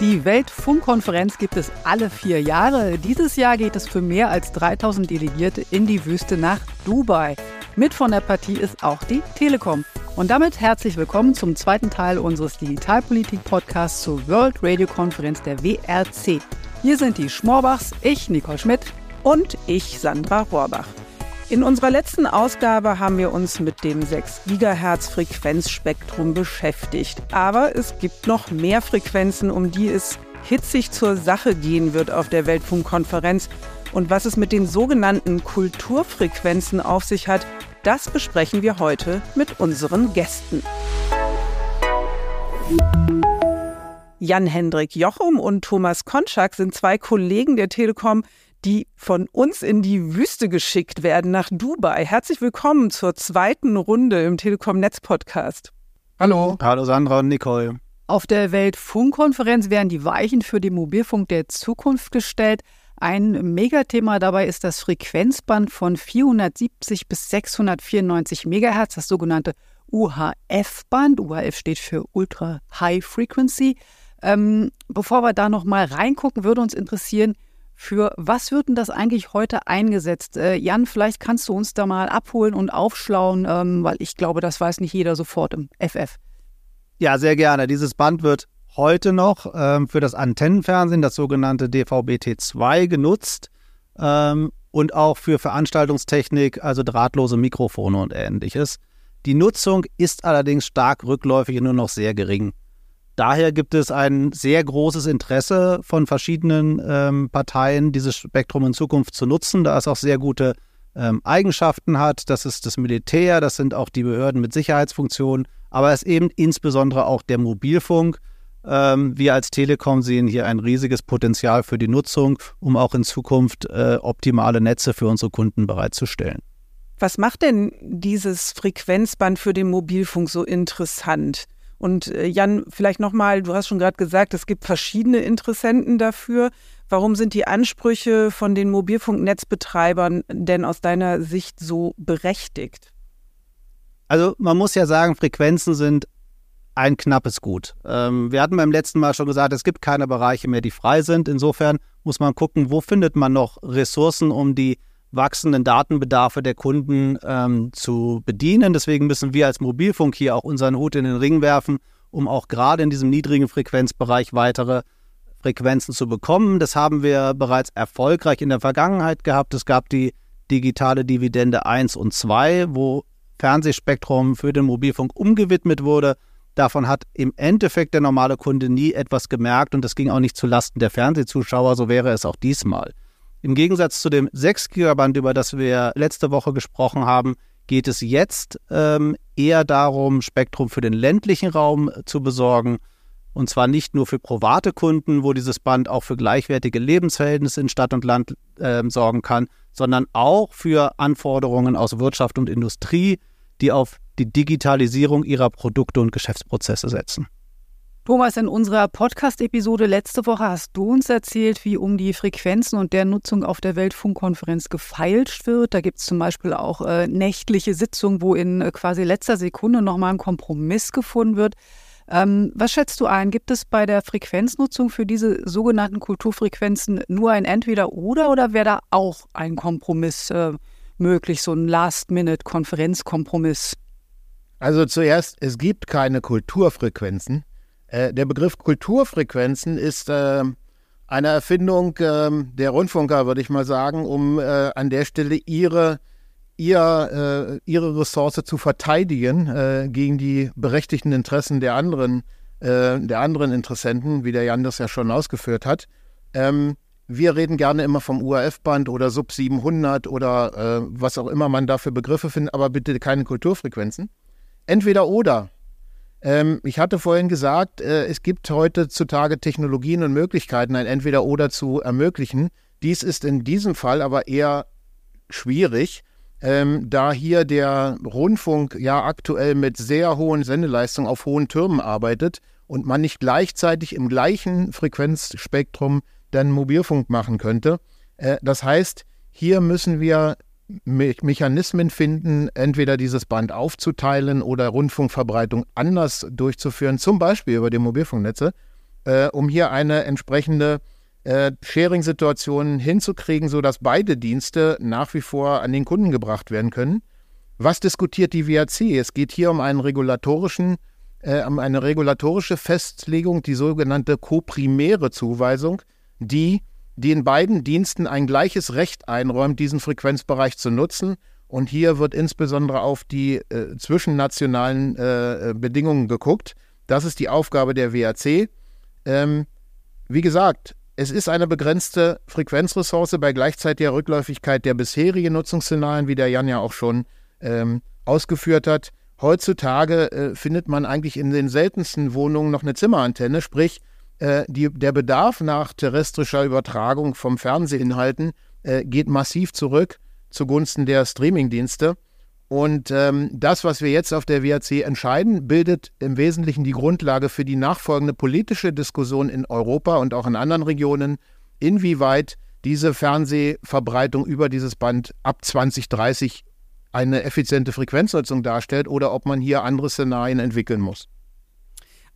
Die Weltfunkkonferenz gibt es alle vier Jahre. Dieses Jahr geht es für mehr als 3000 Delegierte in die Wüste nach Dubai. Mit von der Partie ist auch die Telekom. Und damit herzlich willkommen zum zweiten Teil unseres Digitalpolitik-Podcasts zur World Radio Konferenz der WRC. Hier sind die Schmorbachs, ich Nicole Schmidt und ich Sandra Rohrbach. In unserer letzten Ausgabe haben wir uns mit dem 6 GHz Frequenzspektrum beschäftigt. Aber es gibt noch mehr Frequenzen, um die es hitzig zur Sache gehen wird auf der Weltfunkkonferenz. Und was es mit den sogenannten Kulturfrequenzen auf sich hat, das besprechen wir heute mit unseren Gästen. Jan-Hendrik Jochum und Thomas Konczak sind zwei Kollegen der Telekom, die von uns in die Wüste geschickt werden nach Dubai. Herzlich willkommen zur zweiten Runde im Telekom Netz Podcast. Hallo. Hallo Sandra und Nicole. Auf der Weltfunkkonferenz werden die Weichen für den Mobilfunk der Zukunft gestellt. Ein Megathema dabei ist das Frequenzband von 470 bis 694 Megahertz, das sogenannte UHF-Band. UHF steht für Ultra High Frequency. Ähm, bevor wir da noch mal reingucken, würde uns interessieren, für was wird denn das eigentlich heute eingesetzt? Äh, Jan, vielleicht kannst du uns da mal abholen und aufschlauen, ähm, weil ich glaube, das weiß nicht jeder sofort im FF. Ja, sehr gerne. Dieses Band wird heute noch ähm, für das Antennenfernsehen, das sogenannte DVB-T2, genutzt ähm, und auch für Veranstaltungstechnik, also drahtlose Mikrofone und ähnliches. Die Nutzung ist allerdings stark rückläufig und nur noch sehr gering. Daher gibt es ein sehr großes Interesse von verschiedenen ähm, Parteien, dieses Spektrum in Zukunft zu nutzen, da es auch sehr gute ähm, Eigenschaften hat. Das ist das Militär, das sind auch die Behörden mit Sicherheitsfunktionen, aber es ist eben insbesondere auch der Mobilfunk. Ähm, wir als Telekom sehen hier ein riesiges Potenzial für die Nutzung, um auch in Zukunft äh, optimale Netze für unsere Kunden bereitzustellen. Was macht denn dieses Frequenzband für den Mobilfunk so interessant? Und äh, Jan, vielleicht nochmal, du hast schon gerade gesagt, es gibt verschiedene Interessenten dafür. Warum sind die Ansprüche von den Mobilfunknetzbetreibern denn aus deiner Sicht so berechtigt? Also man muss ja sagen, Frequenzen sind ein knappes Gut. Ähm, wir hatten beim letzten Mal schon gesagt, es gibt keine Bereiche mehr, die frei sind. Insofern muss man gucken, wo findet man noch Ressourcen, um die wachsenden Datenbedarfe der Kunden ähm, zu bedienen. Deswegen müssen wir als Mobilfunk hier auch unseren Hut in den Ring werfen, um auch gerade in diesem niedrigen Frequenzbereich weitere Frequenzen zu bekommen. Das haben wir bereits erfolgreich in der Vergangenheit gehabt. Es gab die digitale Dividende 1 und 2, wo Fernsehspektrum für den Mobilfunk umgewidmet wurde. Davon hat im Endeffekt der normale Kunde nie etwas gemerkt und das ging auch nicht zulasten der Fernsehzuschauer, so wäre es auch diesmal. Im Gegensatz zu dem 6 Gigaband, über das wir letzte Woche gesprochen haben, geht es jetzt ähm, eher darum, Spektrum für den ländlichen Raum zu besorgen. Und zwar nicht nur für private Kunden, wo dieses Band auch für gleichwertige Lebensverhältnisse in Stadt und Land äh, sorgen kann, sondern auch für Anforderungen aus Wirtschaft und Industrie, die auf die Digitalisierung ihrer Produkte und Geschäftsprozesse setzen. Thomas, in unserer Podcast-Episode letzte Woche hast du uns erzählt, wie um die Frequenzen und der Nutzung auf der Weltfunkkonferenz gefeilscht wird. Da gibt es zum Beispiel auch äh, nächtliche Sitzungen, wo in äh, quasi letzter Sekunde nochmal ein Kompromiss gefunden wird. Ähm, was schätzt du ein? Gibt es bei der Frequenznutzung für diese sogenannten Kulturfrequenzen nur ein Entweder-Oder oder wäre da auch ein Kompromiss äh, möglich, so ein Last-Minute-Konferenzkompromiss? Also zuerst, es gibt keine Kulturfrequenzen. Äh, der Begriff Kulturfrequenzen ist äh, eine Erfindung äh, der Rundfunker, würde ich mal sagen, um äh, an der Stelle ihre, ihr, äh, ihre Ressource zu verteidigen äh, gegen die berechtigten Interessen der anderen, der anderen Interessenten, wie der Jan das ja schon ausgeführt hat. Ähm, wir reden gerne immer vom UAF-Band oder Sub 700 oder was auch immer man da für Begriffe findet, aber bitte keine Kulturfrequenzen. Entweder oder. Ähm, ich hatte vorhin gesagt, äh, es gibt heutzutage Technologien und Möglichkeiten, ein Entweder-Oder zu ermöglichen. Dies ist in diesem Fall aber eher schwierig, ähm, da hier der Rundfunk ja aktuell mit sehr hohen Sendeleistungen auf hohen Türmen arbeitet und man nicht gleichzeitig im gleichen Frequenzspektrum dann Mobilfunk machen könnte. Äh, das heißt, hier müssen wir Me Mechanismen finden, entweder dieses Band aufzuteilen oder Rundfunkverbreitung anders durchzuführen, zum Beispiel über die Mobilfunknetze. äh, um hier eine entsprechende äh, Sharing-Situation hinzukriegen, sodass beide Dienste nach wie vor an den Kunden gebracht werden können. Was diskutiert die WAC? Es geht hier um einen regulatorischen, äh, um eine regulatorische Festlegung, die sogenannte koprimäre Zuweisung, die den beiden Diensten ein gleiches Recht einräumt, diesen Frequenzbereich zu nutzen. Und hier wird insbesondere auf die äh, zwischennationalen äh, Bedingungen geguckt. Das ist die Aufgabe der WAC. Ähm, wie gesagt, es ist eine begrenzte Frequenzressource bei gleichzeitiger Rückläufigkeit der bisherigen Nutzungsszenarien, wie der Jan ja auch schon ähm, ausgeführt hat. Heutzutage äh, findet man eigentlich in den seltensten Wohnungen noch eine Zimmerantenne, sprich äh, die, der Bedarf nach terrestrischer Übertragung vom Fernsehinhalten äh, geht massiv zurück zugunsten der Streamingdienste. Und ähm, das, was wir jetzt auf der WAC entscheiden, bildet im Wesentlichen die Grundlage für die nachfolgende politische Diskussion in Europa und auch in anderen Regionen, inwieweit diese Fernsehverbreitung über dieses Band ab 2030 eine effiziente Frequenznutzung darstellt oder ob man hier andere Szenarien entwickeln muss.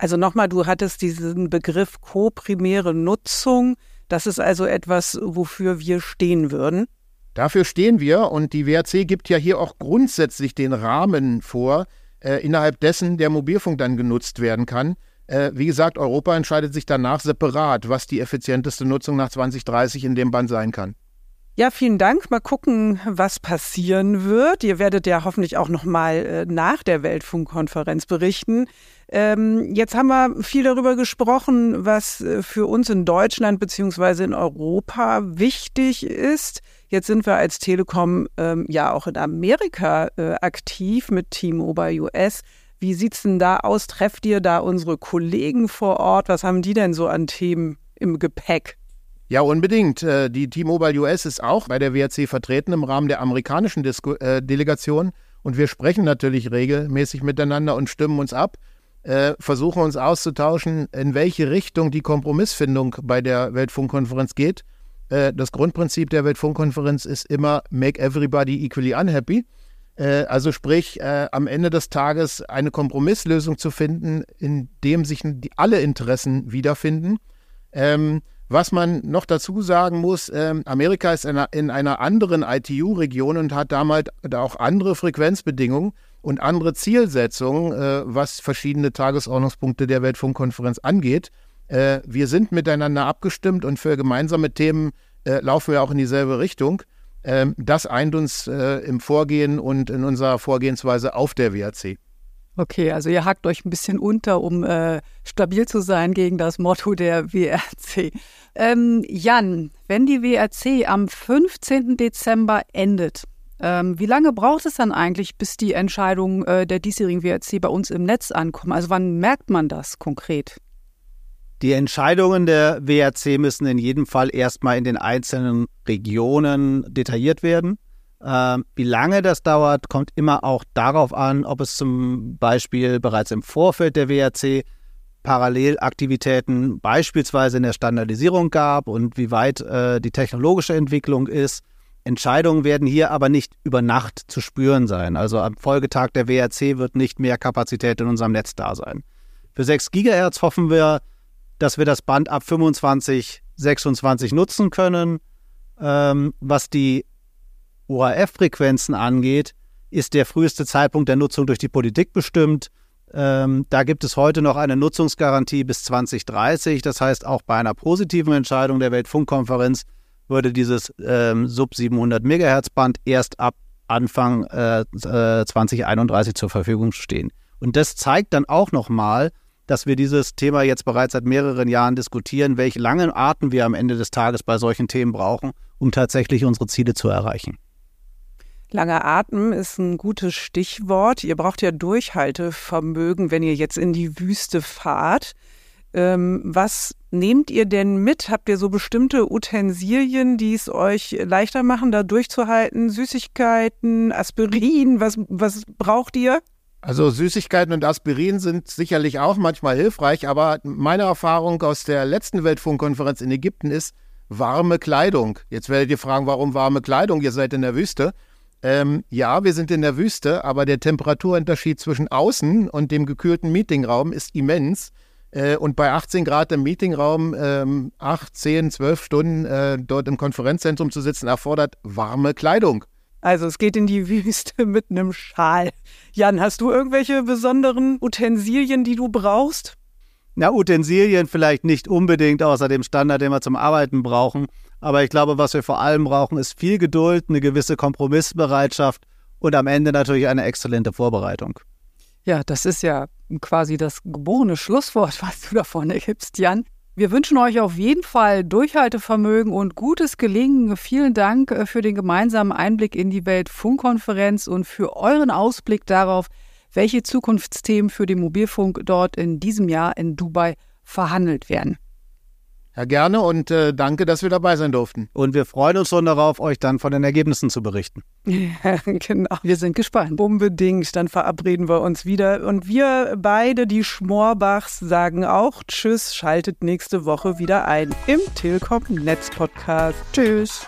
Also nochmal, du hattest diesen Begriff koprimäre Nutzung. Das ist also etwas, wofür wir stehen würden. Dafür stehen wir und die WRC gibt ja hier auch grundsätzlich den Rahmen vor, äh, innerhalb dessen der Mobilfunk dann genutzt werden kann. Äh, wie gesagt, Europa entscheidet sich danach separat, was die effizienteste Nutzung nach 2030 in dem Band sein kann. Ja, vielen Dank. Mal gucken, was passieren wird. Ihr werdet ja hoffentlich auch noch mal äh, nach der Weltfunkkonferenz berichten. Ähm, jetzt haben wir viel darüber gesprochen, was äh, für uns in Deutschland beziehungsweise in Europa wichtig ist. Jetzt sind wir als Telekom ähm, ja auch in Amerika äh, aktiv mit T-Mobile US. Wie sieht's denn da aus? Trefft ihr da unsere Kollegen vor Ort? Was haben die denn so an Themen im Gepäck? Ja, unbedingt. Äh, die T-Mobile US ist auch bei der WRC vertreten im Rahmen der amerikanischen Disku äh, Delegation. Und wir sprechen natürlich regelmäßig miteinander und stimmen uns ab, äh, versuchen uns auszutauschen, in welche Richtung die Kompromissfindung bei der Weltfunkkonferenz geht. Äh, das Grundprinzip der Weltfunkkonferenz ist immer Make everybody equally unhappy. Äh, also sprich, äh, am Ende des Tages eine Kompromisslösung zu finden, in dem sich alle Interessen wiederfinden. Ähm, was man noch dazu sagen muss, ähm, Amerika ist in einer, in einer anderen ITU-Region und hat damals auch andere Frequenzbedingungen und andere Zielsetzungen, äh, was verschiedene Tagesordnungspunkte der Weltfunkkonferenz angeht. Äh, wir sind miteinander abgestimmt und für gemeinsame Themen äh, laufen wir auch in dieselbe Richtung. Ähm, das eint uns im Vorgehen und in unserer Vorgehensweise auf der WAC. Okay, also ihr hackt euch ein bisschen unter, um äh, stabil zu sein gegen das Motto der WRC. Ähm, Jan, wenn die WRC am 15. Dezember endet, ähm, wie lange braucht es dann eigentlich, bis die Entscheidungen äh, der diesjährigen WRC bei uns im Netz ankommen? Also wann merkt man das konkret? Die Entscheidungen der WRC müssen in jedem Fall erstmal in den einzelnen Regionen detailliert werden. Ähm, wie lange das dauert, kommt immer auch darauf an, ob es zum Beispiel bereits im Vorfeld der WRC Parallelaktivitäten beispielsweise in der Standardisierung gab und wie weit äh, die technologische Entwicklung ist. Entscheidungen werden hier aber nicht über Nacht zu spüren sein. Also am Folgetag der WRC wird nicht mehr Kapazität in unserem Netz da sein. Für 6 Gigahertz hoffen wir, dass wir das Band ab 25, 26 nutzen können. Ähm, was die ORF-Frequenzen angeht, ist der früheste Zeitpunkt der Nutzung durch die Politik bestimmt. Ähm, da gibt es heute noch eine Nutzungsgarantie bis 2030. Das heißt, auch bei einer positiven Entscheidung der Weltfunkkonferenz würde dieses ähm, Sub 700 MHz Band erst ab Anfang äh, 2031 äh, zur Verfügung stehen. Und das zeigt dann auch nochmal, dass wir dieses Thema jetzt bereits seit mehreren Jahren diskutieren, welche langen Arten wir am Ende des Tages bei solchen Themen brauchen, um tatsächlich unsere Ziele zu erreichen. Langer Atem ist ein gutes Stichwort. Ihr braucht ja Durchhaltevermögen, wenn ihr jetzt in die Wüste fahrt. Ähm, was nehmt ihr denn mit? Habt ihr so bestimmte Utensilien, die es euch leichter machen, da durchzuhalten? Süßigkeiten, Aspirin, was, was braucht ihr? Also Süßigkeiten und Aspirin sind sicherlich auch manchmal hilfreich, aber meine Erfahrung aus der letzten Weltfunkkonferenz in Ägypten ist warme Kleidung. Jetzt werdet ihr fragen, warum warme Kleidung? Ihr seid in der Wüste. Ähm, ja, wir sind in der Wüste, aber der Temperaturunterschied zwischen außen und dem gekühlten Meetingraum ist immens. Äh, und bei 18 Grad im Meetingraum ähm, 8, 10, 12 Stunden äh, dort im Konferenzzentrum zu sitzen, erfordert warme Kleidung. Also es geht in die Wüste mit einem Schal. Jan, hast du irgendwelche besonderen Utensilien, die du brauchst? Na, Utensilien vielleicht nicht unbedingt außer dem Standard, den wir zum Arbeiten brauchen. Aber ich glaube, was wir vor allem brauchen, ist viel Geduld, eine gewisse Kompromissbereitschaft und am Ende natürlich eine exzellente Vorbereitung. Ja, das ist ja quasi das geborene Schlusswort, was du da vorne gibst, Jan. Wir wünschen euch auf jeden Fall Durchhaltevermögen und gutes Gelingen. Vielen Dank äh, für den gemeinsamen Einblick in die Weltfunkkonferenz und für euren Ausblick darauf, welche Zukunftsthemen für den Mobilfunk dort in diesem Jahr in Dubai verhandelt werden. Ja, gerne und äh, danke, dass wir dabei sein durften. Und wir freuen uns schon darauf, euch dann von den Ergebnissen zu berichten. Ja, genau. Wir sind gespannt. Unbedingt. Dann verabreden wir uns wieder. Und wir beide, die Schmorbachs, sagen auch Tschüss. Schaltet nächste Woche wieder ein im Telekom Netz Podcast. Tschüss.